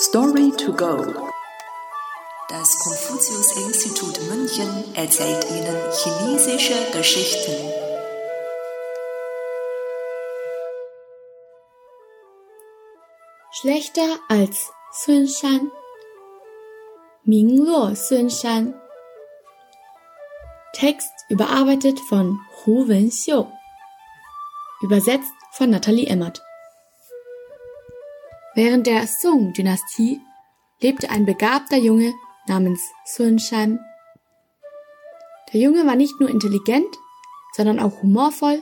Story to go. Das Konfuzius-Institut München erzählt Ihnen chinesische Geschichten. Schlechter als Sun Shan. Mingluo Sun Shan. Text überarbeitet von Hu Wenxiu. Übersetzt von Nathalie Emmert. Während der Song-Dynastie lebte ein begabter Junge namens Sun Shan. Der Junge war nicht nur intelligent, sondern auch humorvoll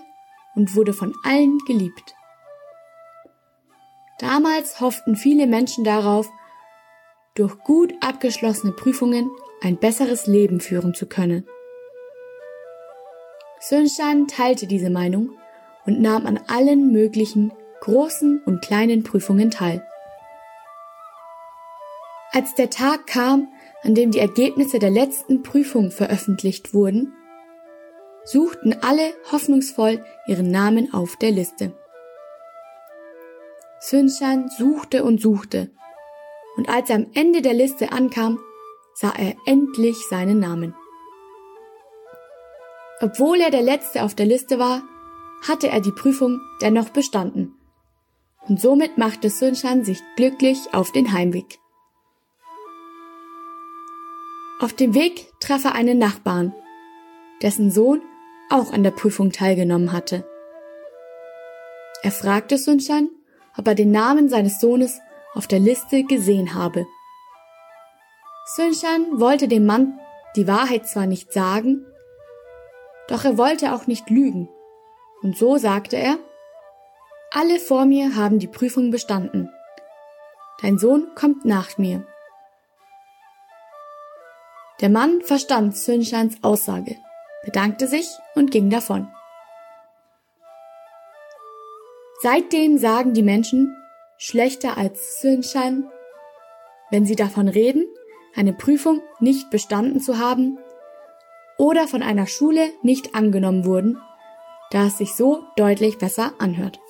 und wurde von allen geliebt. Damals hofften viele Menschen darauf, durch gut abgeschlossene Prüfungen ein besseres Leben führen zu können. Sun Shan teilte diese Meinung und nahm an allen möglichen großen und kleinen Prüfungen teil. Als der Tag kam, an dem die Ergebnisse der letzten Prüfung veröffentlicht wurden, suchten alle hoffnungsvoll ihren Namen auf der Liste. Sünshan suchte und suchte, und als er am Ende der Liste ankam, sah er endlich seinen Namen. Obwohl er der Letzte auf der Liste war, hatte er die Prüfung dennoch bestanden. Und somit machte Sunshan sich glücklich auf den Heimweg. Auf dem Weg traf er einen Nachbarn, dessen Sohn auch an der Prüfung teilgenommen hatte. Er fragte Sunshan, ob er den Namen seines Sohnes auf der Liste gesehen habe. Sunshan wollte dem Mann die Wahrheit zwar nicht sagen, doch er wollte auch nicht lügen und so sagte er, alle vor mir haben die Prüfung bestanden. Dein Sohn kommt nach mir. Der Mann verstand Sünshans Aussage, bedankte sich und ging davon. Seitdem sagen die Menschen, schlechter als Sünshan, wenn sie davon reden, eine Prüfung nicht bestanden zu haben oder von einer Schule nicht angenommen wurden da es sich so deutlich besser anhört.